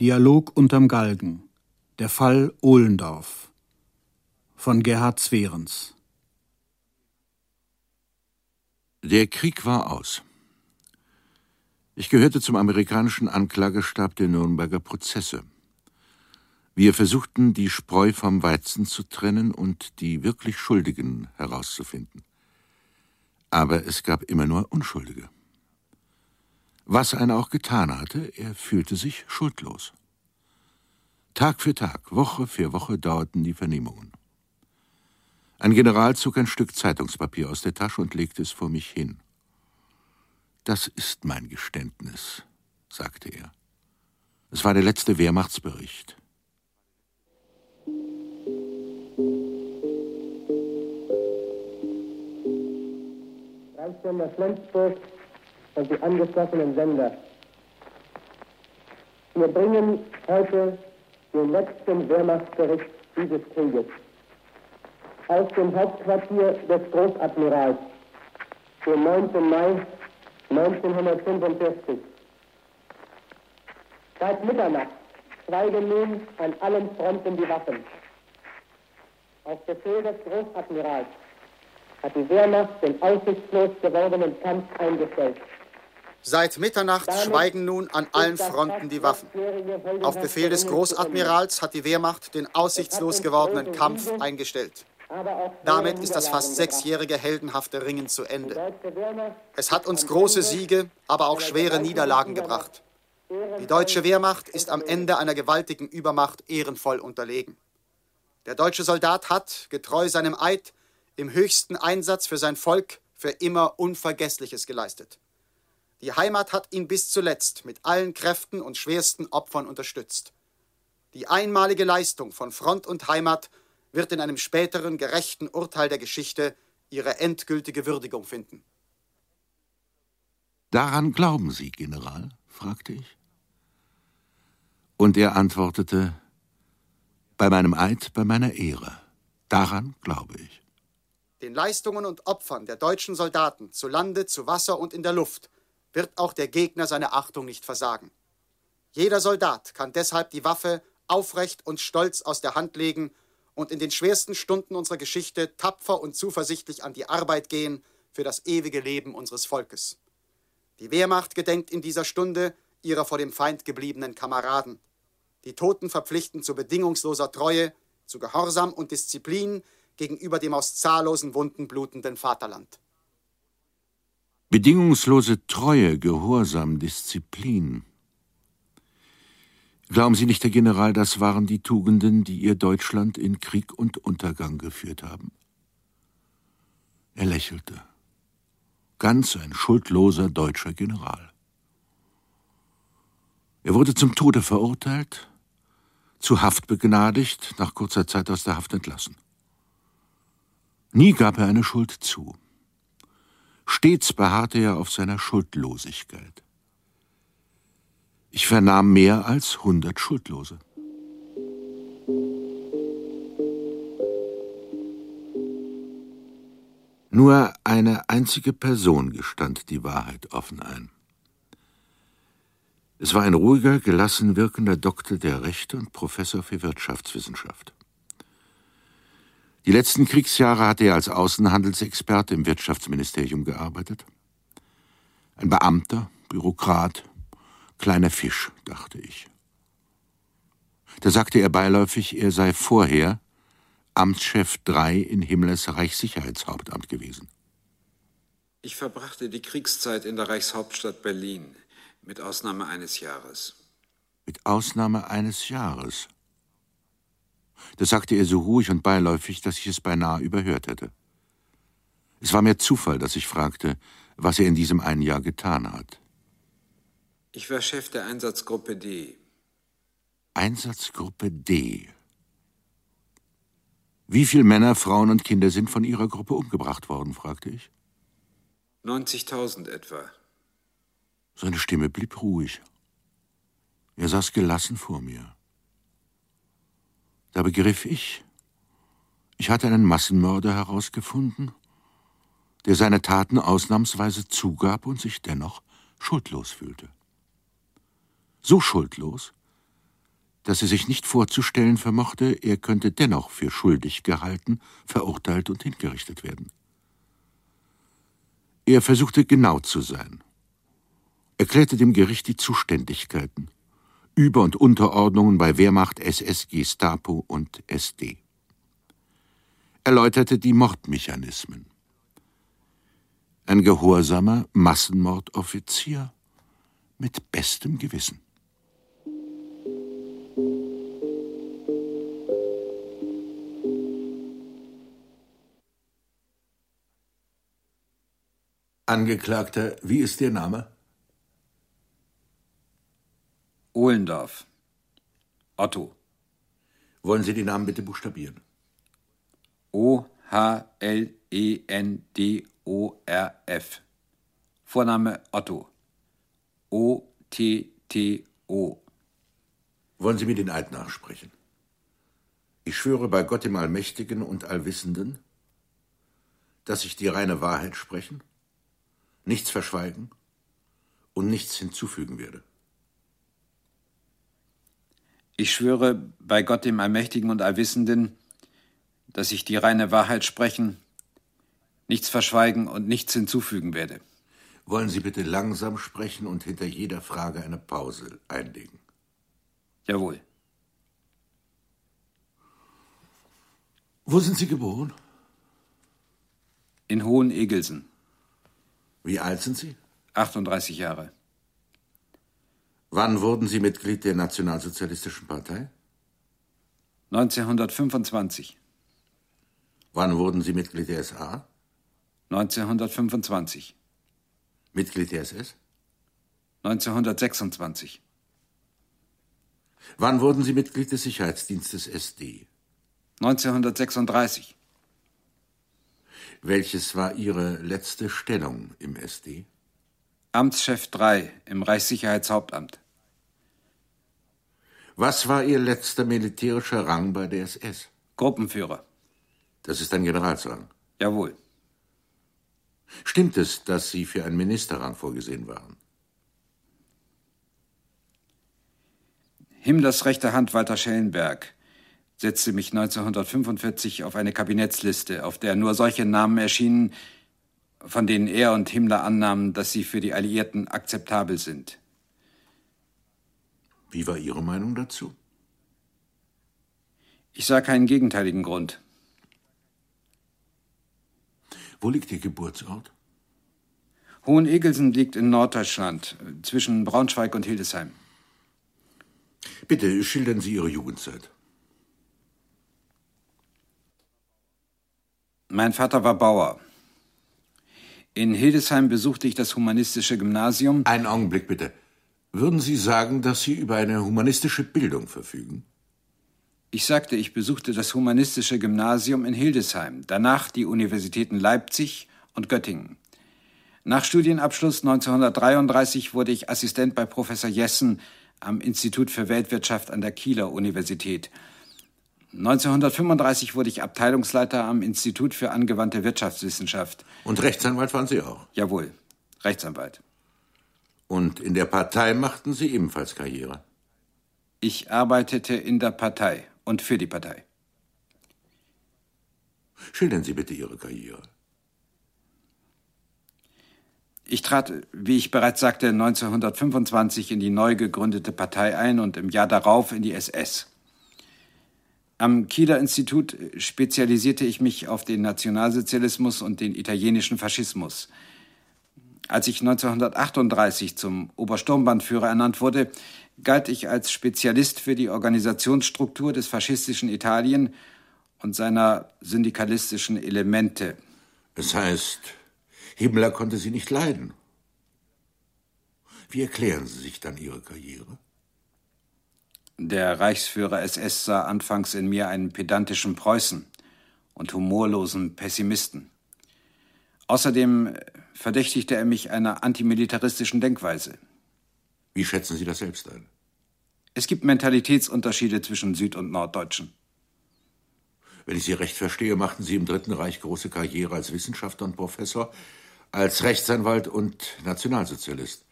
Dialog unterm Galgen. Der Fall Ohlendorf von Gerhard Zwerens. Der Krieg war aus. Ich gehörte zum amerikanischen Anklagestab der Nürnberger Prozesse. Wir versuchten, die Spreu vom Weizen zu trennen und die wirklich Schuldigen herauszufinden. Aber es gab immer nur Unschuldige. Was einer auch getan hatte, er fühlte sich schuldlos. Tag für Tag, Woche für Woche dauerten die Vernehmungen. Ein General zog ein Stück Zeitungspapier aus der Tasche und legte es vor mich hin. Das ist mein Geständnis, sagte er. Es war der letzte Wehrmachtsbericht. Reichssender Flensburg und die angeschlossenen Sender. Wir bringen heute den letzten Wehrmachtsbericht dieses Krieges. Aus dem Hauptquartier des Großadmirals, den 9. Mai 1945. Seit Mitternacht schweigen nun an allen Fronten die Waffen. Auf Befehl des Großadmirals hat die Wehrmacht den aussichtslos gewordenen Kampf eingestellt. Seit Mitternacht schweigen nun an allen Fronten die Waffen. Auf Befehl des Großadmirals hat die Wehrmacht den aussichtslos gewordenen Kampf eingestellt. Damit ist das fast sechsjährige heldenhafte Ringen zu Ende. Es hat uns große Siege, aber auch schwere Niederlagen gebracht. Die deutsche Wehrmacht ist am Ende einer gewaltigen Übermacht ehrenvoll unterlegen. Der deutsche Soldat hat, getreu seinem Eid, im höchsten Einsatz für sein Volk für immer Unvergessliches geleistet. Die Heimat hat ihn bis zuletzt mit allen Kräften und schwersten Opfern unterstützt. Die einmalige Leistung von Front und Heimat wird in einem späteren gerechten Urteil der Geschichte ihre endgültige Würdigung finden. Daran glauben Sie, General? fragte ich. Und er antwortete, bei meinem Eid, bei meiner Ehre. Daran glaube ich. Den Leistungen und Opfern der deutschen Soldaten zu Lande, zu Wasser und in der Luft wird auch der Gegner seine Achtung nicht versagen. Jeder Soldat kann deshalb die Waffe aufrecht und stolz aus der Hand legen und in den schwersten Stunden unserer Geschichte tapfer und zuversichtlich an die Arbeit gehen für das ewige Leben unseres Volkes. Die Wehrmacht gedenkt in dieser Stunde ihrer vor dem Feind gebliebenen Kameraden. Die Toten verpflichten zu bedingungsloser Treue, zu Gehorsam und Disziplin gegenüber dem aus zahllosen Wunden blutenden Vaterland. Bedingungslose Treue, Gehorsam, Disziplin. Glauben Sie nicht, Herr General, das waren die Tugenden, die Ihr Deutschland in Krieg und Untergang geführt haben? Er lächelte. Ganz ein schuldloser deutscher General. Er wurde zum Tode verurteilt, zu Haft begnadigt, nach kurzer Zeit aus der Haft entlassen. Nie gab er eine Schuld zu. Stets beharrte er auf seiner Schuldlosigkeit. Ich vernahm mehr als hundert Schuldlose. Nur eine einzige Person gestand die Wahrheit offen ein. Es war ein ruhiger, gelassen wirkender Doktor der Rechte und Professor für Wirtschaftswissenschaft. Die letzten Kriegsjahre hatte er als Außenhandelsexperte im Wirtschaftsministerium gearbeitet. Ein Beamter, Bürokrat, kleiner Fisch, dachte ich. Da sagte er beiläufig, er sei vorher Amtschef 3 in Himmlers Reichssicherheitshauptamt gewesen. Ich verbrachte die Kriegszeit in der Reichshauptstadt Berlin, mit Ausnahme eines Jahres. Mit Ausnahme eines Jahres. Das sagte er so ruhig und beiläufig, dass ich es beinahe überhört hätte. Es war mir Zufall, dass ich fragte, was er in diesem einen Jahr getan hat. Ich war Chef der Einsatzgruppe D. Einsatzgruppe D. Wie viele Männer, Frauen und Kinder sind von Ihrer Gruppe umgebracht worden, fragte ich. 90.000 etwa. Seine Stimme blieb ruhig. Er saß gelassen vor mir. Da begriff ich, ich hatte einen Massenmörder herausgefunden, der seine Taten ausnahmsweise zugab und sich dennoch schuldlos fühlte. So schuldlos, dass er sich nicht vorzustellen vermochte, er könnte dennoch für schuldig gehalten, verurteilt und hingerichtet werden. Er versuchte genau zu sein, erklärte dem Gericht die Zuständigkeiten, Über- und Unterordnungen bei Wehrmacht, SS, Gestapo und SD, erläuterte die Mordmechanismen. Ein gehorsamer Massenmordoffizier mit bestem Gewissen. Angeklagter, wie ist Ihr Name? Ohlendorf. Otto. Wollen Sie die Namen bitte buchstabieren? O-H-L-E-N-D-O-R-F. Vorname Otto. O-T-T-O. Wollen Sie mir den Eid nachsprechen? Ich schwöre bei Gott dem Allmächtigen und Allwissenden, dass ich die reine Wahrheit sprechen, nichts verschweigen und nichts hinzufügen werde. Ich schwöre bei Gott dem Allmächtigen und Allwissenden, dass ich die reine Wahrheit sprechen, nichts verschweigen und nichts hinzufügen werde. Wollen Sie bitte langsam sprechen und hinter jeder Frage eine Pause einlegen? Jawohl. Wo sind Sie geboren? In Hohen-Egelsen. Wie alt sind Sie? 38 Jahre. Wann wurden Sie Mitglied der Nationalsozialistischen Partei? 1925. Wann wurden Sie Mitglied der SA? 1925. Mitglied der SS? 1926. Wann wurden Sie Mitglied des Sicherheitsdienstes SD? 1936. Welches war Ihre letzte Stellung im SD? Amtschef 3 im Reichssicherheitshauptamt. Was war Ihr letzter militärischer Rang bei der SS? Gruppenführer. Das ist ein Generalsrang. Jawohl. Stimmt es, dass Sie für einen Ministerrang vorgesehen waren? Himmlers rechte Hand Walter Schellenberg setzte mich 1945 auf eine Kabinettsliste, auf der nur solche Namen erschienen, von denen er und Himmler annahmen, dass sie für die Alliierten akzeptabel sind. Wie war Ihre Meinung dazu? Ich sah keinen gegenteiligen Grund. Wo liegt Ihr Geburtsort? Hohenegelsen liegt in Norddeutschland, zwischen Braunschweig und Hildesheim. Bitte schildern Sie Ihre Jugendzeit. Mein Vater war Bauer. In Hildesheim besuchte ich das humanistische Gymnasium. Einen Augenblick bitte. Würden Sie sagen, dass Sie über eine humanistische Bildung verfügen? Ich sagte, ich besuchte das humanistische Gymnasium in Hildesheim, danach die Universitäten Leipzig und Göttingen. Nach Studienabschluss 1933 wurde ich Assistent bei Professor Jessen am Institut für Weltwirtschaft an der Kieler Universität. 1935 wurde ich Abteilungsleiter am Institut für angewandte Wirtschaftswissenschaft. Und Rechtsanwalt waren Sie auch? Jawohl, Rechtsanwalt. Und in der Partei machten Sie ebenfalls Karriere? Ich arbeitete in der Partei und für die Partei. Schildern Sie bitte Ihre Karriere. Ich trat, wie ich bereits sagte, 1925 in die neu gegründete Partei ein und im Jahr darauf in die SS. Am Kieler Institut spezialisierte ich mich auf den Nationalsozialismus und den italienischen Faschismus. Als ich 1938 zum Obersturmbannführer ernannt wurde, galt ich als Spezialist für die Organisationsstruktur des faschistischen Italien und seiner syndikalistischen Elemente. Es heißt, Himmler konnte Sie nicht leiden. Wie erklären Sie sich dann Ihre Karriere? Der Reichsführer SS sah anfangs in mir einen pedantischen Preußen und humorlosen Pessimisten. Außerdem verdächtigte er mich einer antimilitaristischen Denkweise. Wie schätzen Sie das selbst ein? Es gibt Mentalitätsunterschiede zwischen Süd- und Norddeutschen. Wenn ich Sie recht verstehe, machten Sie im Dritten Reich große Karriere als Wissenschaftler und Professor, als Rechtsanwalt und Nationalsozialist.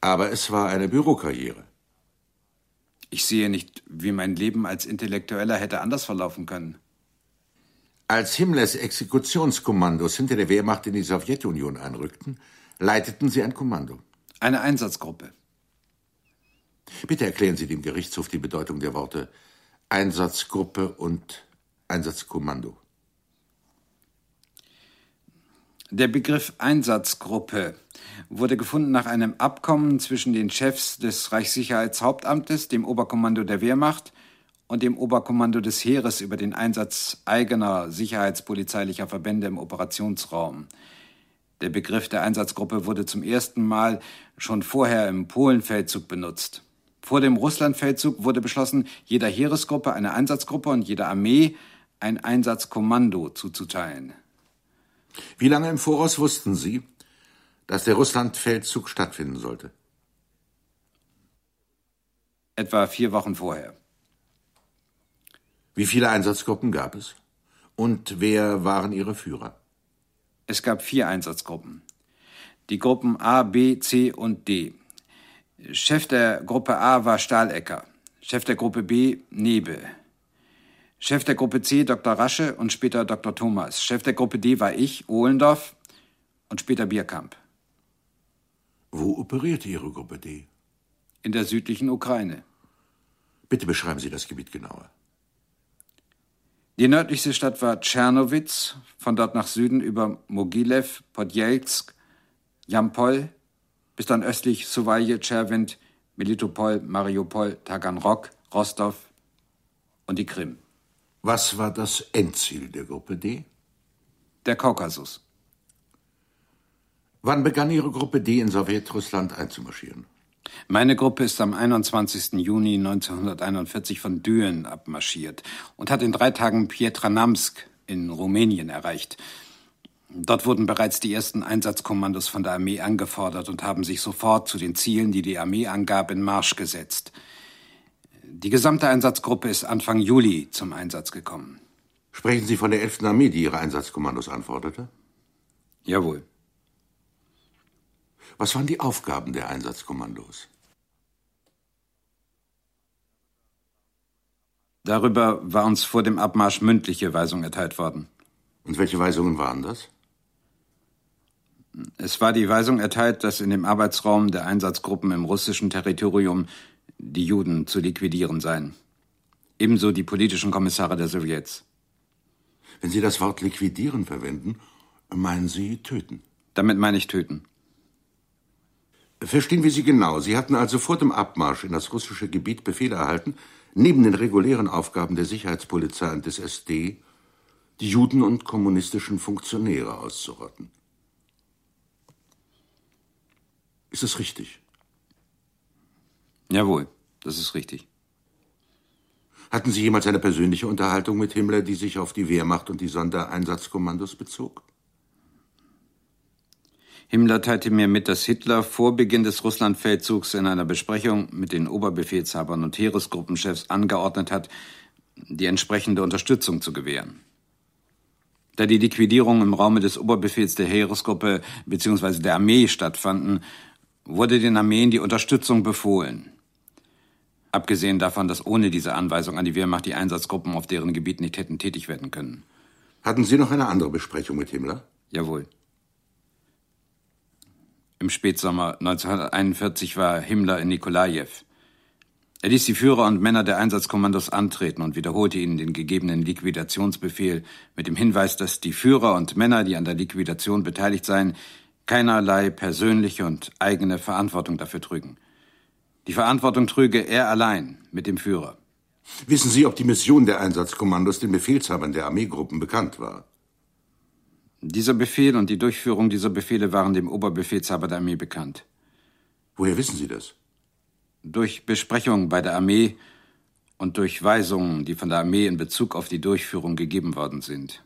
Aber es war eine Bürokarriere. Ich sehe nicht, wie mein Leben als Intellektueller hätte anders verlaufen können. Als Himmlers Exekutionskommandos hinter der Wehrmacht in die Sowjetunion einrückten, leiteten Sie ein Kommando. Eine Einsatzgruppe. Bitte erklären Sie dem Gerichtshof die Bedeutung der Worte Einsatzgruppe und Einsatzkommando. Der Begriff Einsatzgruppe wurde gefunden nach einem Abkommen zwischen den Chefs des Reichssicherheitshauptamtes, dem Oberkommando der Wehrmacht und dem Oberkommando des Heeres über den Einsatz eigener sicherheitspolizeilicher Verbände im Operationsraum. Der Begriff der Einsatzgruppe wurde zum ersten Mal schon vorher im Polenfeldzug benutzt. Vor dem Russlandfeldzug wurde beschlossen, jeder Heeresgruppe eine Einsatzgruppe und jeder Armee ein Einsatzkommando zuzuteilen. Wie lange im Voraus wussten Sie, dass der Russlandfeldzug stattfinden sollte? Etwa vier Wochen vorher. Wie viele Einsatzgruppen gab es? Und wer waren ihre Führer? Es gab vier Einsatzgruppen. Die Gruppen A, B, C und D. Chef der Gruppe A war Stahlecker, Chef der Gruppe B Nebe, Chef der Gruppe C Dr. Rasche und später Dr. Thomas. Chef der Gruppe D war ich, Ohlendorf und später Bierkamp. Wo operierte Ihre Gruppe D? In der südlichen Ukraine. Bitte beschreiben Sie das Gebiet genauer. Die nördlichste Stadt war Tschernowitz, von dort nach Süden über Mogilev, Podjelsk, Jampol, bis dann östlich Suwalje, Tscherwind, Melitopol, Mariupol, Taganrog, Rostov und die Krim. Was war das Endziel der Gruppe D? Der Kaukasus. Wann begann Ihre Gruppe D in Sowjetrussland einzumarschieren? Meine Gruppe ist am 21. Juni 1941 von Düren abmarschiert und hat in drei Tagen Pietranamsk in Rumänien erreicht. Dort wurden bereits die ersten Einsatzkommandos von der Armee angefordert und haben sich sofort zu den Zielen, die die Armee angab, in Marsch gesetzt. Die gesamte Einsatzgruppe ist Anfang Juli zum Einsatz gekommen. Sprechen Sie von der 11. Armee, die Ihre Einsatzkommandos anforderte? Jawohl. Was waren die Aufgaben der Einsatzkommandos? Darüber war uns vor dem Abmarsch mündliche Weisung erteilt worden. Und welche Weisungen waren das? Es war die Weisung erteilt, dass in dem Arbeitsraum der Einsatzgruppen im russischen Territorium die Juden zu liquidieren seien. Ebenso die politischen Kommissare der Sowjets. Wenn Sie das Wort liquidieren verwenden, meinen Sie töten? Damit meine ich töten. Verstehen wir Sie genau. Sie hatten also vor dem Abmarsch in das russische Gebiet Befehl erhalten, neben den regulären Aufgaben der Sicherheitspolizei und des SD die Juden und kommunistischen Funktionäre auszurotten. Ist es richtig? Jawohl, das ist richtig. Hatten Sie jemals eine persönliche Unterhaltung mit Himmler, die sich auf die Wehrmacht und die Sondereinsatzkommandos bezog? Himmler teilte mir mit, dass Hitler vor Beginn des Russlandfeldzugs in einer Besprechung mit den Oberbefehlshabern und Heeresgruppenchefs angeordnet hat, die entsprechende Unterstützung zu gewähren. Da die Liquidierungen im Raume des Oberbefehls der Heeresgruppe bzw. der Armee stattfanden, wurde den Armeen die Unterstützung befohlen. Abgesehen davon, dass ohne diese Anweisung an die Wehrmacht die Einsatzgruppen auf deren Gebiet nicht hätten tätig werden können. Hatten Sie noch eine andere Besprechung mit Himmler? Jawohl. Im Spätsommer 1941 war Himmler in Nikolajew. Er ließ die Führer und Männer der Einsatzkommandos antreten und wiederholte ihnen den gegebenen Liquidationsbefehl mit dem Hinweis, dass die Führer und Männer, die an der Liquidation beteiligt seien, keinerlei persönliche und eigene Verantwortung dafür trügen. Die Verantwortung trüge er allein mit dem Führer. Wissen Sie, ob die Mission der Einsatzkommandos den Befehlshabern der Armeegruppen bekannt war? Dieser Befehl und die Durchführung dieser Befehle waren dem Oberbefehlshaber der Armee bekannt. Woher wissen Sie das? Durch Besprechungen bei der Armee und durch Weisungen, die von der Armee in Bezug auf die Durchführung gegeben worden sind.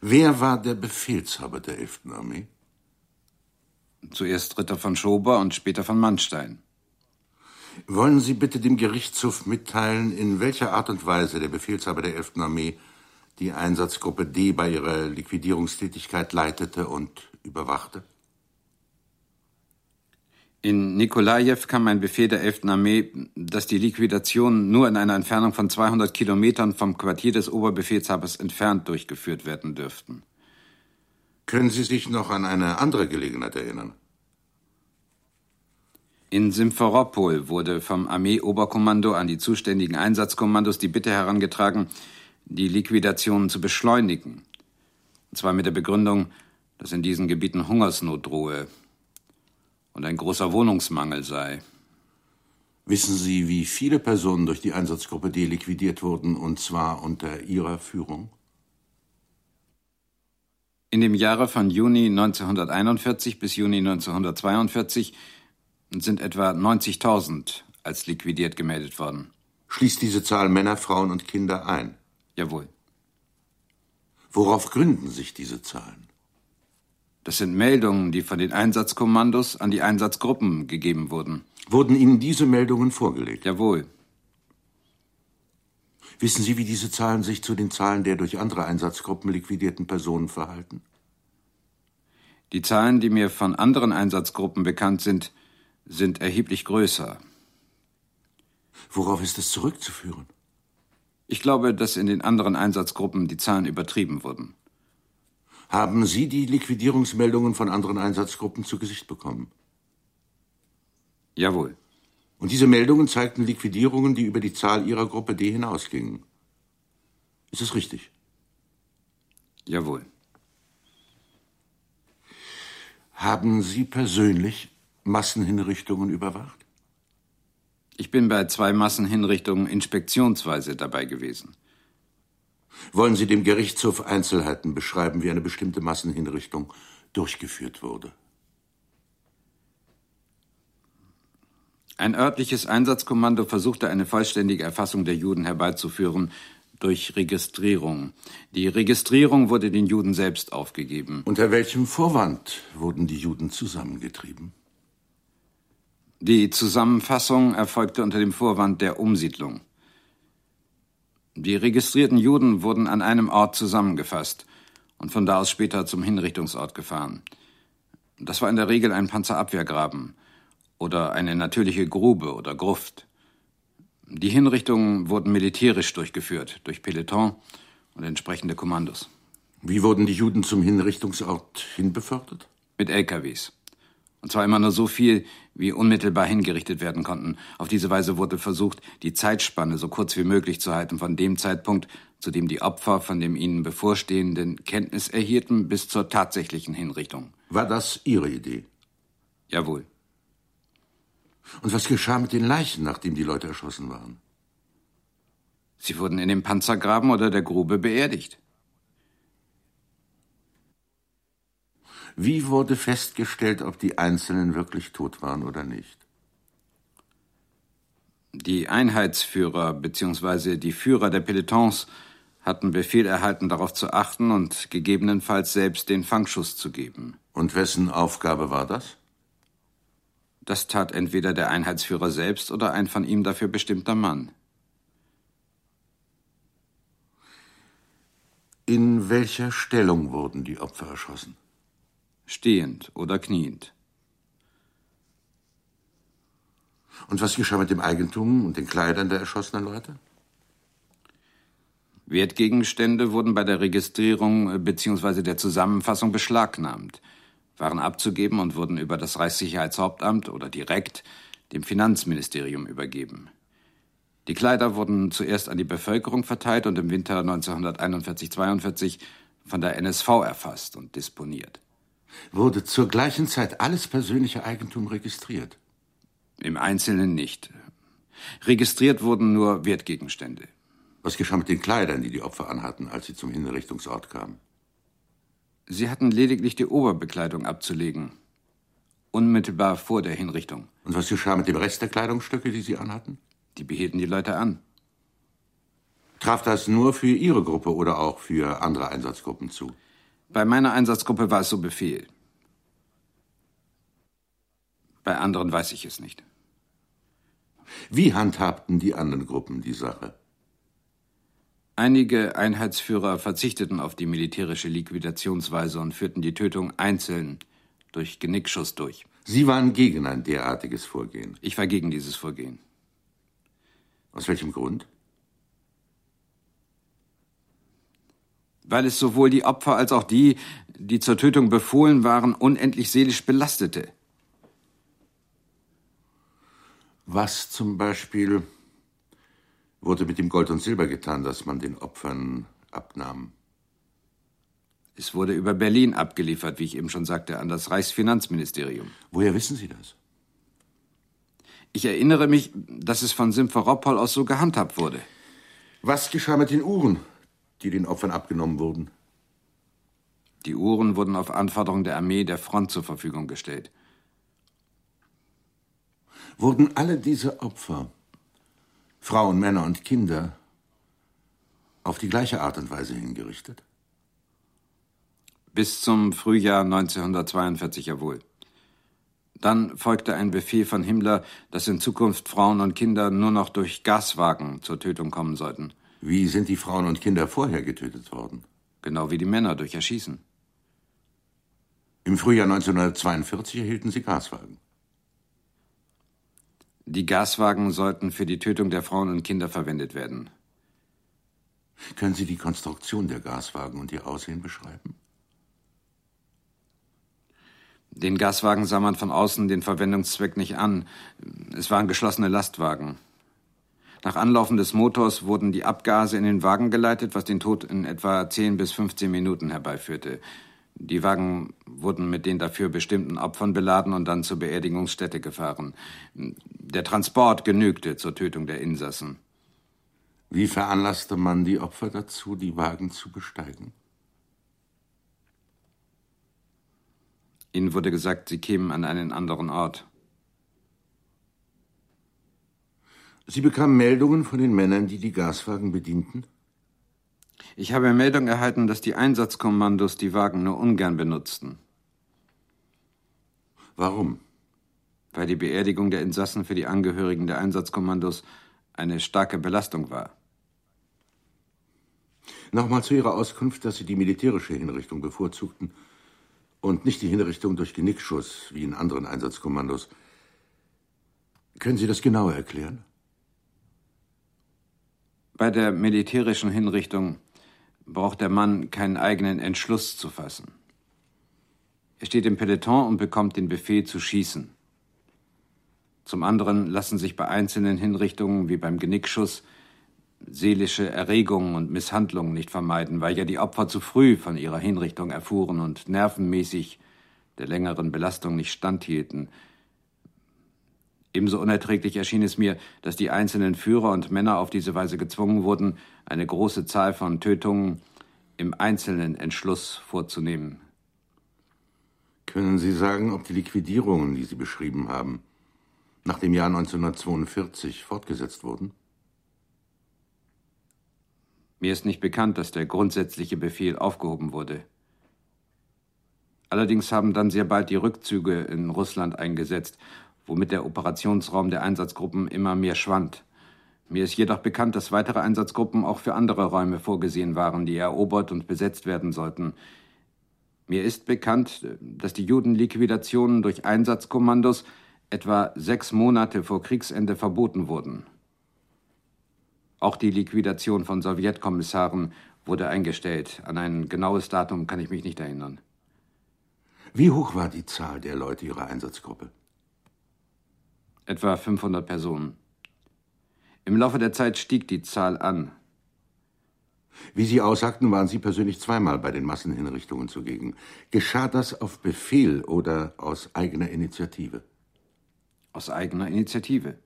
Wer war der Befehlshaber der 11. Armee? Zuerst Ritter von Schober und später von Mannstein. Wollen Sie bitte dem Gerichtshof mitteilen, in welcher Art und Weise der Befehlshaber der 11. Armee die Einsatzgruppe D bei ihrer Liquidierungstätigkeit leitete und überwachte? In Nikolajew kam ein Befehl der 11. Armee, dass die Liquidation nur in einer Entfernung von 200 Kilometern vom Quartier des Oberbefehlshabers entfernt durchgeführt werden dürften. Können Sie sich noch an eine andere Gelegenheit erinnern? In Simferopol wurde vom Armeeoberkommando an die zuständigen Einsatzkommandos die Bitte herangetragen, die Liquidationen zu beschleunigen. Und zwar mit der Begründung, dass in diesen Gebieten Hungersnot drohe und ein großer Wohnungsmangel sei. Wissen Sie, wie viele Personen durch die Einsatzgruppe D liquidiert wurden, und zwar unter Ihrer Führung? In dem Jahre von Juni 1941 bis Juni 1942 sind etwa 90.000 als liquidiert gemeldet worden. Schließt diese Zahl Männer, Frauen und Kinder ein? Jawohl. Worauf gründen sich diese Zahlen? Das sind Meldungen, die von den Einsatzkommandos an die Einsatzgruppen gegeben wurden. Wurden Ihnen diese Meldungen vorgelegt? Jawohl. Wissen Sie, wie diese Zahlen sich zu den Zahlen der durch andere Einsatzgruppen liquidierten Personen verhalten? Die Zahlen, die mir von anderen Einsatzgruppen bekannt sind, sind erheblich größer. Worauf ist es zurückzuführen? Ich glaube, dass in den anderen Einsatzgruppen die Zahlen übertrieben wurden. Haben Sie die Liquidierungsmeldungen von anderen Einsatzgruppen zu Gesicht bekommen? Jawohl. Und diese Meldungen zeigten Liquidierungen, die über die Zahl Ihrer Gruppe D hinausgingen. Ist es richtig? Jawohl. Haben Sie persönlich Massenhinrichtungen überwacht? Ich bin bei zwei Massenhinrichtungen inspektionsweise dabei gewesen. Wollen Sie dem Gerichtshof Einzelheiten beschreiben, wie eine bestimmte Massenhinrichtung durchgeführt wurde? Ein örtliches Einsatzkommando versuchte eine vollständige Erfassung der Juden herbeizuführen durch Registrierung. Die Registrierung wurde den Juden selbst aufgegeben. Unter welchem Vorwand wurden die Juden zusammengetrieben? Die Zusammenfassung erfolgte unter dem Vorwand der Umsiedlung. Die registrierten Juden wurden an einem Ort zusammengefasst und von da aus später zum Hinrichtungsort gefahren. Das war in der Regel ein Panzerabwehrgraben oder eine natürliche Grube oder Gruft. Die Hinrichtungen wurden militärisch durchgeführt, durch Peloton und entsprechende Kommandos. Wie wurden die Juden zum Hinrichtungsort hinbefördert? Mit LKWs. Und zwar immer nur so viel, wie unmittelbar hingerichtet werden konnten. Auf diese Weise wurde versucht, die Zeitspanne so kurz wie möglich zu halten, von dem Zeitpunkt, zu dem die Opfer von dem ihnen bevorstehenden Kenntnis erhielten, bis zur tatsächlichen Hinrichtung. War das Ihre Idee? Jawohl. Und was geschah mit den Leichen, nachdem die Leute erschossen waren? Sie wurden in dem Panzergraben oder der Grube beerdigt. Wie wurde festgestellt, ob die Einzelnen wirklich tot waren oder nicht? Die Einheitsführer bzw. die Führer der Pelotons hatten Befehl erhalten, darauf zu achten und gegebenenfalls selbst den Fangschuss zu geben. Und wessen Aufgabe war das? Das tat entweder der Einheitsführer selbst oder ein von ihm dafür bestimmter Mann. In welcher Stellung wurden die Opfer erschossen? Stehend oder kniend. Und was geschah mit dem Eigentum und den Kleidern der erschossenen Leute? Wertgegenstände wurden bei der Registrierung äh, bzw. der Zusammenfassung beschlagnahmt, waren abzugeben und wurden über das Reichssicherheitshauptamt oder direkt dem Finanzministerium übergeben. Die Kleider wurden zuerst an die Bevölkerung verteilt und im Winter 1941-42 von der NSV erfasst und disponiert wurde zur gleichen Zeit alles persönliche Eigentum registriert? Im Einzelnen nicht. Registriert wurden nur Wertgegenstände. Was geschah mit den Kleidern, die die Opfer anhatten, als sie zum Hinrichtungsort kamen? Sie hatten lediglich die Oberbekleidung abzulegen. Unmittelbar vor der Hinrichtung. Und was geschah mit dem Rest der Kleidungsstücke, die sie anhatten? Die behielten die Leute an. Traf das nur für Ihre Gruppe oder auch für andere Einsatzgruppen zu? Bei meiner Einsatzgruppe war es so Befehl. Bei anderen weiß ich es nicht. Wie handhabten die anderen Gruppen die Sache? Einige Einheitsführer verzichteten auf die militärische Liquidationsweise und führten die Tötung einzeln durch Genickschuss durch. Sie waren gegen ein derartiges Vorgehen. Ich war gegen dieses Vorgehen. Aus welchem Grund? Weil es sowohl die Opfer als auch die, die zur Tötung befohlen waren, unendlich seelisch belastete. Was zum Beispiel wurde mit dem Gold und Silber getan, das man den Opfern abnahm? Es wurde über Berlin abgeliefert, wie ich eben schon sagte, an das Reichsfinanzministerium. Woher wissen Sie das? Ich erinnere mich, dass es von Simferopol aus so gehandhabt wurde. Was geschah mit den Uhren, die den Opfern abgenommen wurden? Die Uhren wurden auf Anforderung der Armee der Front zur Verfügung gestellt. Wurden alle diese Opfer, Frauen, Männer und Kinder, auf die gleiche Art und Weise hingerichtet? Bis zum Frühjahr 1942 ja wohl. Dann folgte ein Befehl von Himmler, dass in Zukunft Frauen und Kinder nur noch durch Gaswagen zur Tötung kommen sollten. Wie sind die Frauen und Kinder vorher getötet worden? Genau wie die Männer durch Erschießen. Im Frühjahr 1942 erhielten sie Gaswagen. Die Gaswagen sollten für die Tötung der Frauen und Kinder verwendet werden. Können Sie die Konstruktion der Gaswagen und ihr Aussehen beschreiben? Den Gaswagen sah man von außen den Verwendungszweck nicht an. Es waren geschlossene Lastwagen. Nach Anlaufen des Motors wurden die Abgase in den Wagen geleitet, was den Tod in etwa 10 bis 15 Minuten herbeiführte. Die Wagen wurden mit den dafür bestimmten Opfern beladen und dann zur Beerdigungsstätte gefahren. Der Transport genügte zur Tötung der Insassen. Wie veranlasste man die Opfer dazu, die Wagen zu besteigen? Ihnen wurde gesagt, Sie kämen an einen anderen Ort. Sie bekamen Meldungen von den Männern, die die Gaswagen bedienten? Ich habe Meldung erhalten, dass die Einsatzkommandos die Wagen nur ungern benutzten. Warum? Weil die Beerdigung der Insassen für die Angehörigen der Einsatzkommandos eine starke Belastung war. Nochmal zu Ihrer Auskunft, dass Sie die militärische Hinrichtung bevorzugten und nicht die Hinrichtung durch Genickschuss wie in anderen Einsatzkommandos. Können Sie das genauer erklären? Bei der militärischen Hinrichtung braucht der Mann keinen eigenen Entschluss zu fassen. Er steht im Peloton und bekommt den Befehl zu schießen. Zum anderen lassen sich bei einzelnen Hinrichtungen wie beim Genickschuss seelische Erregungen und Misshandlungen nicht vermeiden, weil ja die Opfer zu früh von ihrer Hinrichtung erfuhren und nervenmäßig der längeren Belastung nicht standhielten. Ebenso unerträglich erschien es mir, dass die einzelnen Führer und Männer auf diese Weise gezwungen wurden, eine große Zahl von Tötungen im einzelnen Entschluss vorzunehmen. Können Sie sagen, ob die Liquidierungen, die Sie beschrieben haben, nach dem Jahr 1942 fortgesetzt wurden? Mir ist nicht bekannt, dass der grundsätzliche Befehl aufgehoben wurde. Allerdings haben dann sehr bald die Rückzüge in Russland eingesetzt, womit der Operationsraum der Einsatzgruppen immer mehr schwand. Mir ist jedoch bekannt, dass weitere Einsatzgruppen auch für andere Räume vorgesehen waren, die erobert und besetzt werden sollten. Mir ist bekannt, dass die Judenliquidationen durch Einsatzkommandos etwa sechs Monate vor Kriegsende verboten wurden. Auch die Liquidation von Sowjetkommissaren wurde eingestellt. An ein genaues Datum kann ich mich nicht erinnern. Wie hoch war die Zahl der Leute Ihrer Einsatzgruppe? Etwa 500 Personen. Im Laufe der Zeit stieg die Zahl an. Wie Sie aussagten, waren Sie persönlich zweimal bei den Massenhinrichtungen zugegen. Geschah das auf Befehl oder aus eigener Initiative? Aus eigener Initiative.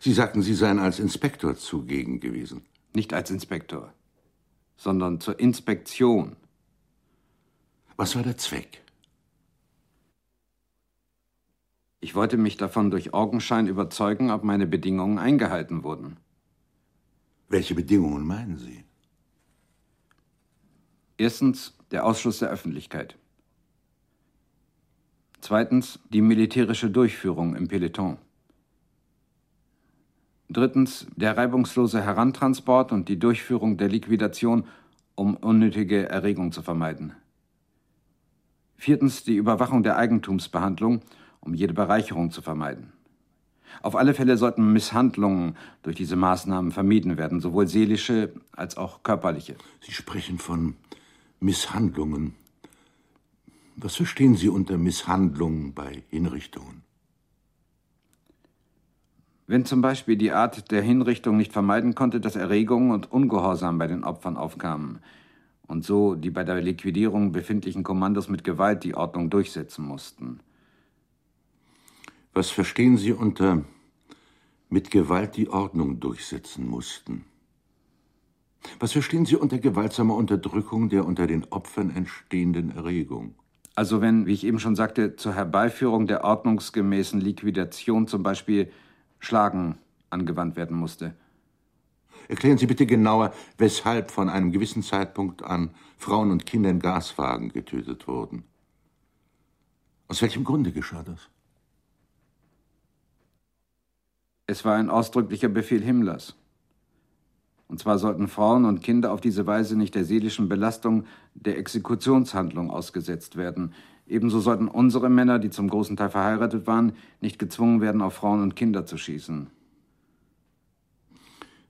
Sie sagten, Sie seien als Inspektor zugegen gewesen. Nicht als Inspektor, sondern zur Inspektion. Was war der Zweck? Ich wollte mich davon durch Augenschein überzeugen, ob meine Bedingungen eingehalten wurden. Welche Bedingungen meinen Sie? Erstens der Ausschluss der Öffentlichkeit. Zweitens die militärische Durchführung im Peloton. Drittens der reibungslose Herantransport und die Durchführung der Liquidation, um unnötige Erregung zu vermeiden. Viertens die Überwachung der Eigentumsbehandlung, um jede Bereicherung zu vermeiden. Auf alle Fälle sollten Misshandlungen durch diese Maßnahmen vermieden werden, sowohl seelische als auch körperliche. Sie sprechen von Misshandlungen. Was verstehen Sie unter Misshandlungen bei Hinrichtungen? Wenn zum Beispiel die Art der Hinrichtung nicht vermeiden konnte, dass Erregung und Ungehorsam bei den Opfern aufkamen und so die bei der Liquidierung befindlichen Kommandos mit Gewalt die Ordnung durchsetzen mussten. Was verstehen Sie unter mit Gewalt die Ordnung durchsetzen mussten? Was verstehen Sie unter gewaltsamer Unterdrückung der unter den Opfern entstehenden Erregung? Also wenn, wie ich eben schon sagte, zur Herbeiführung der ordnungsgemäßen Liquidation zum Beispiel Schlagen angewandt werden musste. Erklären Sie bitte genauer, weshalb von einem gewissen Zeitpunkt an Frauen und Kinder in Gaswagen getötet wurden. Aus welchem Grunde geschah das? Es war ein ausdrücklicher Befehl Himmlers. Und zwar sollten Frauen und Kinder auf diese Weise nicht der seelischen Belastung der Exekutionshandlung ausgesetzt werden. Ebenso sollten unsere Männer, die zum großen Teil verheiratet waren, nicht gezwungen werden, auf Frauen und Kinder zu schießen.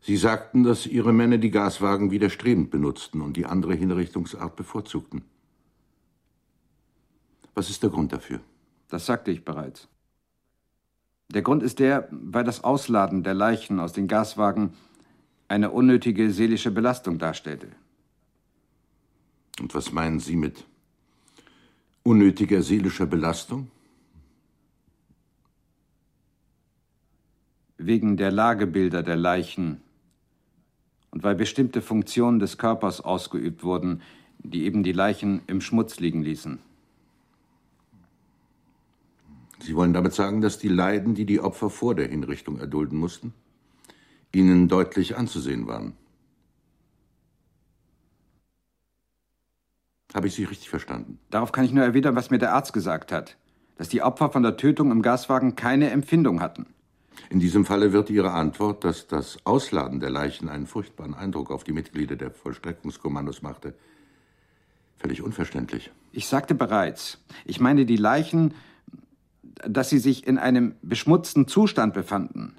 Sie sagten, dass Ihre Männer die Gaswagen widerstrebend benutzten und die andere Hinrichtungsart bevorzugten. Was ist der Grund dafür? Das sagte ich bereits. Der Grund ist der, weil das Ausladen der Leichen aus den Gaswagen eine unnötige seelische Belastung darstellte. Und was meinen Sie mit unnötiger seelischer Belastung? Wegen der Lagebilder der Leichen und weil bestimmte Funktionen des Körpers ausgeübt wurden, die eben die Leichen im Schmutz liegen ließen. Sie wollen damit sagen, dass die Leiden, die die Opfer vor der Hinrichtung erdulden mussten, Ihnen deutlich anzusehen waren. Habe ich Sie richtig verstanden? Darauf kann ich nur erwidern, was mir der Arzt gesagt hat. Dass die Opfer von der Tötung im Gaswagen keine Empfindung hatten. In diesem Falle wird Ihre Antwort, dass das Ausladen der Leichen einen furchtbaren Eindruck auf die Mitglieder der Vollstreckungskommandos machte, völlig unverständlich. Ich sagte bereits, ich meine die Leichen dass sie sich in einem beschmutzten Zustand befanden.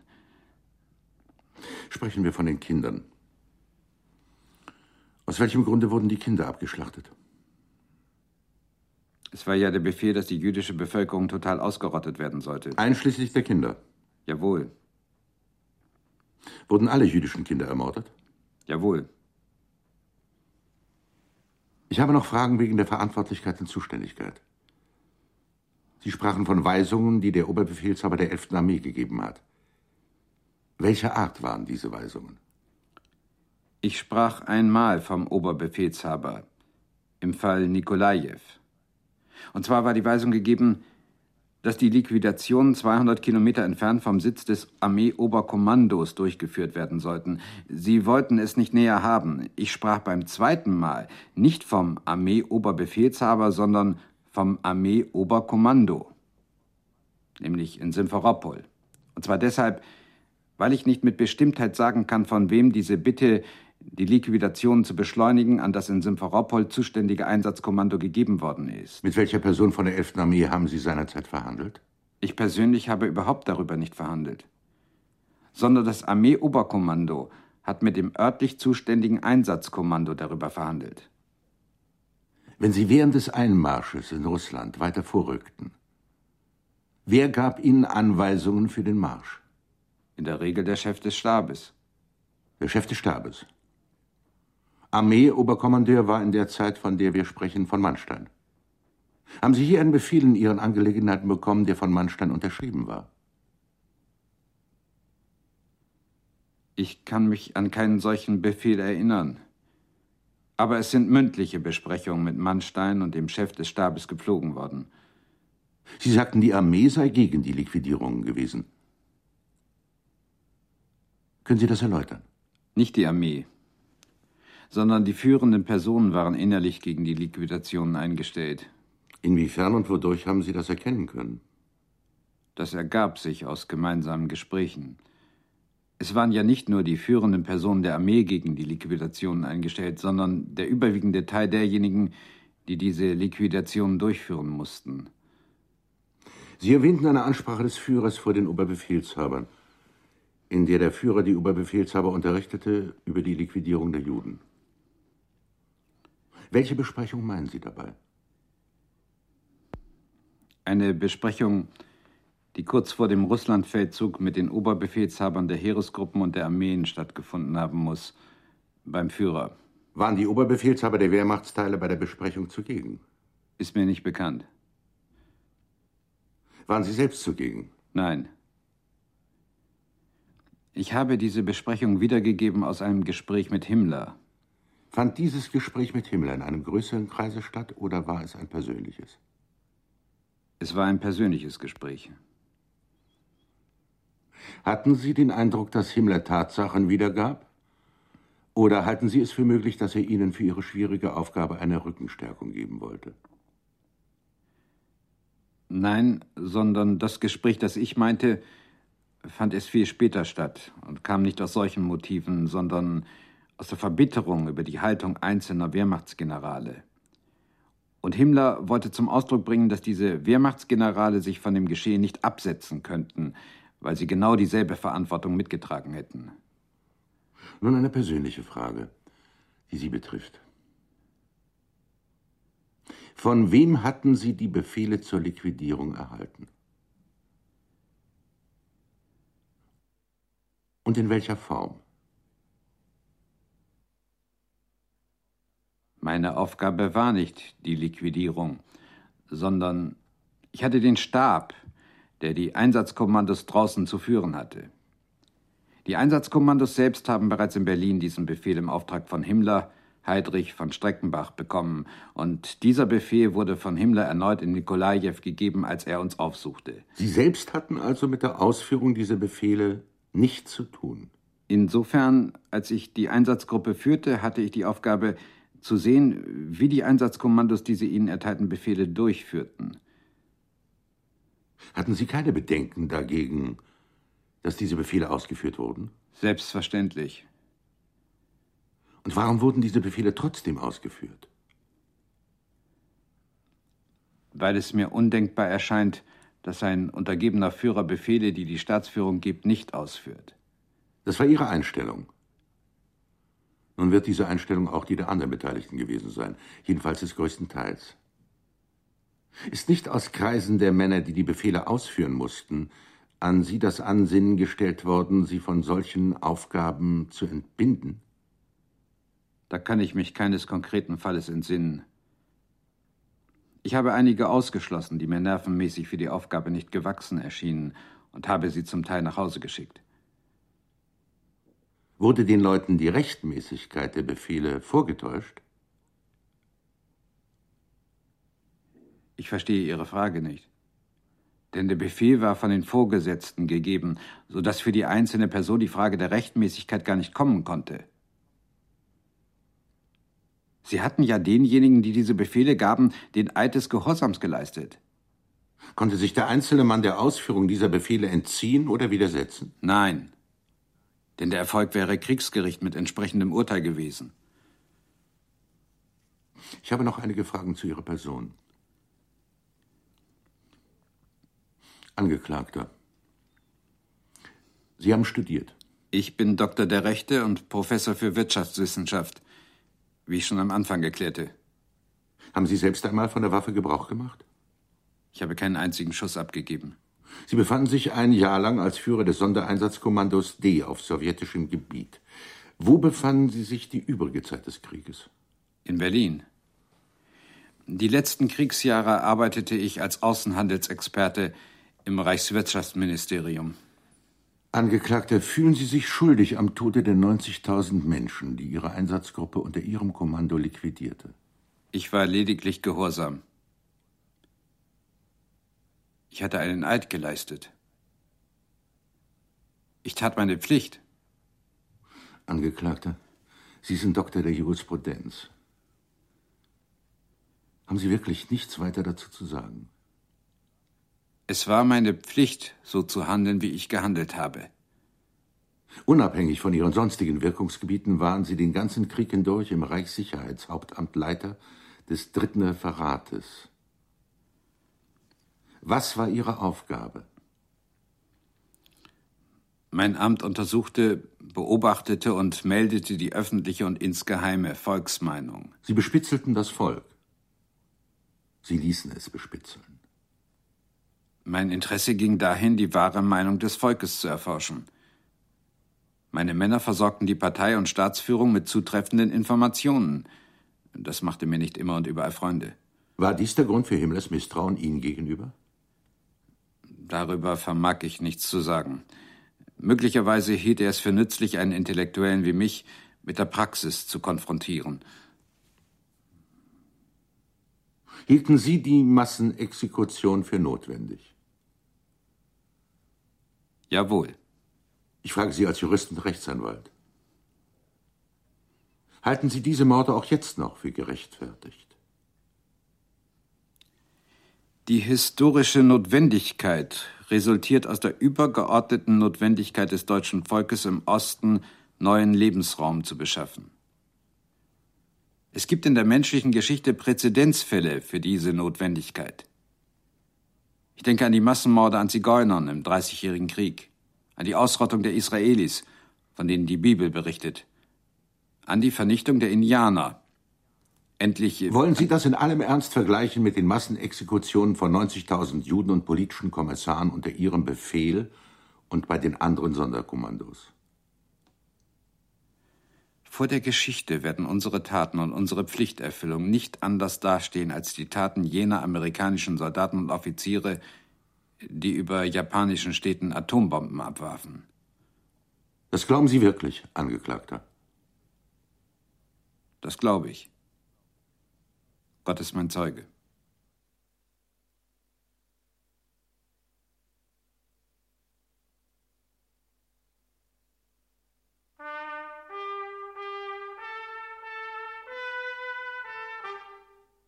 Sprechen wir von den Kindern. Aus welchem Grunde wurden die Kinder abgeschlachtet? Es war ja der Befehl, dass die jüdische Bevölkerung total ausgerottet werden sollte. Einschließlich der Kinder? Jawohl. Wurden alle jüdischen Kinder ermordet? Jawohl. Ich habe noch Fragen wegen der Verantwortlichkeit und Zuständigkeit. Sie sprachen von Weisungen, die der Oberbefehlshaber der 11. Armee gegeben hat. Welcher Art waren diese Weisungen? Ich sprach einmal vom Oberbefehlshaber, im Fall Nikolajew. Und zwar war die Weisung gegeben, dass die Liquidation 200 Kilometer entfernt vom Sitz des Armeeoberkommandos durchgeführt werden sollten. Sie wollten es nicht näher haben. Ich sprach beim zweiten Mal nicht vom Armeeoberbefehlshaber, sondern vom Armeeoberkommando, nämlich in Simferopol. Und zwar deshalb, weil ich nicht mit Bestimmtheit sagen kann, von wem diese Bitte, die Liquidation zu beschleunigen, an das in Simferopol zuständige Einsatzkommando gegeben worden ist. Mit welcher Person von der 11. Armee haben Sie seinerzeit verhandelt? Ich persönlich habe überhaupt darüber nicht verhandelt. Sondern das Armeeoberkommando hat mit dem örtlich zuständigen Einsatzkommando darüber verhandelt. Wenn Sie während des Einmarsches in Russland weiter vorrückten, wer gab Ihnen Anweisungen für den Marsch? In der Regel der Chef des Stabes. Der Chef des Stabes. Armeeoberkommandeur war in der Zeit, von der wir sprechen, von Mannstein. Haben Sie hier einen Befehl in Ihren Angelegenheiten bekommen, der von Mannstein unterschrieben war? Ich kann mich an keinen solchen Befehl erinnern. Aber es sind mündliche Besprechungen mit Mannstein und dem Chef des Stabes gepflogen worden. Sie sagten, die Armee sei gegen die Liquidierungen gewesen. Können Sie das erläutern? Nicht die Armee, sondern die führenden Personen waren innerlich gegen die Liquidationen eingestellt. Inwiefern und wodurch haben Sie das erkennen können? Das ergab sich aus gemeinsamen Gesprächen. Es waren ja nicht nur die führenden Personen der Armee gegen die Liquidationen eingestellt, sondern der überwiegende Teil derjenigen, die diese Liquidation durchführen mussten. Sie erwähnten eine Ansprache des Führers vor den Oberbefehlshabern, in der der Führer die Oberbefehlshaber unterrichtete über die Liquidierung der Juden. Welche Besprechung meinen Sie dabei? Eine Besprechung, die kurz vor dem Russlandfeldzug mit den Oberbefehlshabern der Heeresgruppen und der Armeen stattgefunden haben muss, beim Führer. Waren die Oberbefehlshaber der Wehrmachtsteile bei der Besprechung zugegen? Ist mir nicht bekannt. Waren Sie selbst zugegen? Nein. Ich habe diese Besprechung wiedergegeben aus einem Gespräch mit Himmler. Fand dieses Gespräch mit Himmler in einem größeren Kreise statt oder war es ein persönliches? Es war ein persönliches Gespräch. Hatten Sie den Eindruck, dass Himmler Tatsachen wiedergab? Oder halten Sie es für möglich, dass er Ihnen für Ihre schwierige Aufgabe eine Rückenstärkung geben wollte? Nein, sondern das Gespräch, das ich meinte, fand erst viel später statt und kam nicht aus solchen Motiven, sondern aus der Verbitterung über die Haltung einzelner Wehrmachtsgenerale. Und Himmler wollte zum Ausdruck bringen, dass diese Wehrmachtsgenerale sich von dem Geschehen nicht absetzen könnten, weil sie genau dieselbe Verantwortung mitgetragen hätten. Nun eine persönliche Frage, die Sie betrifft. Von wem hatten Sie die Befehle zur Liquidierung erhalten? Und in welcher Form? Meine Aufgabe war nicht die Liquidierung, sondern ich hatte den Stab, der die Einsatzkommandos draußen zu führen hatte. Die Einsatzkommandos selbst haben bereits in Berlin diesen Befehl im Auftrag von Himmler, Heydrich von Streckenbach bekommen, und dieser Befehl wurde von Himmler erneut in Nikolajew gegeben, als er uns aufsuchte. Sie selbst hatten also mit der Ausführung dieser Befehle nichts zu tun. Insofern, als ich die Einsatzgruppe führte, hatte ich die Aufgabe, zu sehen, wie die Einsatzkommandos diese ihnen erteilten Befehle durchführten. Hatten Sie keine Bedenken dagegen, dass diese Befehle ausgeführt wurden? Selbstverständlich. Und warum wurden diese Befehle trotzdem ausgeführt? Weil es mir undenkbar erscheint, dass ein untergebener Führer Befehle, die die Staatsführung gibt, nicht ausführt. Das war Ihre Einstellung. Nun wird diese Einstellung auch die der anderen Beteiligten gewesen sein, jedenfalls des größten Teils. Ist nicht aus Kreisen der Männer, die die Befehle ausführen mussten, an Sie das Ansinnen gestellt worden, Sie von solchen Aufgaben zu entbinden? Da kann ich mich keines konkreten Falles entsinnen. Ich habe einige ausgeschlossen, die mir nervenmäßig für die Aufgabe nicht gewachsen erschienen, und habe sie zum Teil nach Hause geschickt. Wurde den Leuten die Rechtmäßigkeit der Befehle vorgetäuscht? Ich verstehe Ihre Frage nicht. Denn der Befehl war von den Vorgesetzten gegeben, so dass für die einzelne Person die Frage der Rechtmäßigkeit gar nicht kommen konnte. Sie hatten ja denjenigen, die diese Befehle gaben, den Eid des Gehorsams geleistet. Konnte sich der einzelne Mann der Ausführung dieser Befehle entziehen oder widersetzen? Nein. Denn der Erfolg wäre Kriegsgericht mit entsprechendem Urteil gewesen. Ich habe noch einige Fragen zu Ihrer Person. Angeklagter. Sie haben studiert. Ich bin Doktor der Rechte und Professor für Wirtschaftswissenschaft, wie ich schon am Anfang erklärte. Haben Sie selbst einmal von der Waffe Gebrauch gemacht? Ich habe keinen einzigen Schuss abgegeben. Sie befanden sich ein Jahr lang als Führer des Sondereinsatzkommandos D auf sowjetischem Gebiet. Wo befanden Sie sich die übrige Zeit des Krieges? In Berlin. Die letzten Kriegsjahre arbeitete ich als Außenhandelsexperte im Reichswirtschaftsministerium. Angeklagter, fühlen Sie sich schuldig am Tode der 90.000 Menschen, die Ihre Einsatzgruppe unter Ihrem Kommando liquidierte? Ich war lediglich gehorsam. Ich hatte einen Eid geleistet. Ich tat meine Pflicht. Angeklagter, Sie sind Doktor der Jurisprudenz. Haben Sie wirklich nichts weiter dazu zu sagen? Es war meine Pflicht, so zu handeln, wie ich gehandelt habe. Unabhängig von Ihren sonstigen Wirkungsgebieten waren Sie den ganzen Krieg hindurch im Reichssicherheitshauptamt Leiter des dritten Verrates. Was war Ihre Aufgabe? Mein Amt untersuchte, beobachtete und meldete die öffentliche und insgeheime Volksmeinung. Sie bespitzelten das Volk. Sie ließen es bespitzeln. Mein Interesse ging dahin, die wahre Meinung des Volkes zu erforschen. Meine Männer versorgten die Partei und Staatsführung mit zutreffenden Informationen. Das machte mir nicht immer und überall Freunde. War dies der Grund für Himmlers Misstrauen Ihnen gegenüber? Darüber vermag ich nichts zu sagen. Möglicherweise hielt er es für nützlich, einen Intellektuellen wie mich mit der Praxis zu konfrontieren. Hielten Sie die Massenexekution für notwendig? Jawohl. Ich frage Sie als Jurist und Rechtsanwalt. Halten Sie diese Morde auch jetzt noch für gerechtfertigt? Die historische Notwendigkeit resultiert aus der übergeordneten Notwendigkeit des deutschen Volkes im Osten neuen Lebensraum zu beschaffen. Es gibt in der menschlichen Geschichte Präzedenzfälle für diese Notwendigkeit. Ich denke an die Massenmorde an Zigeunern im Dreißigjährigen Krieg, an die Ausrottung der Israelis, von denen die Bibel berichtet, an die Vernichtung der Indianer endlich. Wollen Sie das in allem Ernst vergleichen mit den Massenexekutionen von 90.000 Juden und politischen Kommissaren unter Ihrem Befehl und bei den anderen Sonderkommandos? Vor der Geschichte werden unsere Taten und unsere Pflichterfüllung nicht anders dastehen als die Taten jener amerikanischen Soldaten und Offiziere, die über japanischen Städten Atombomben abwarfen. Das glauben Sie wirklich, Angeklagter? Das glaube ich. Gott ist mein Zeuge.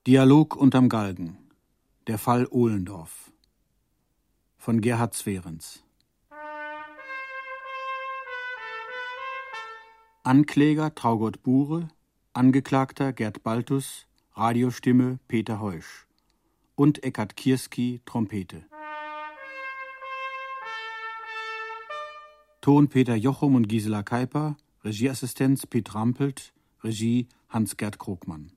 Dialog unterm Galgen. Der Fall Ohlendorf. Von Gerhard Zwerens. Ankläger Traugott Bure, Angeklagter Gerd Baltus, Radiostimme Peter Heusch und Eckhard Kierski Trompete. Ton Peter Jochum und Gisela Keiper, Regieassistenz Piet Rampelt, Regie Hans-Gerd Krogmann.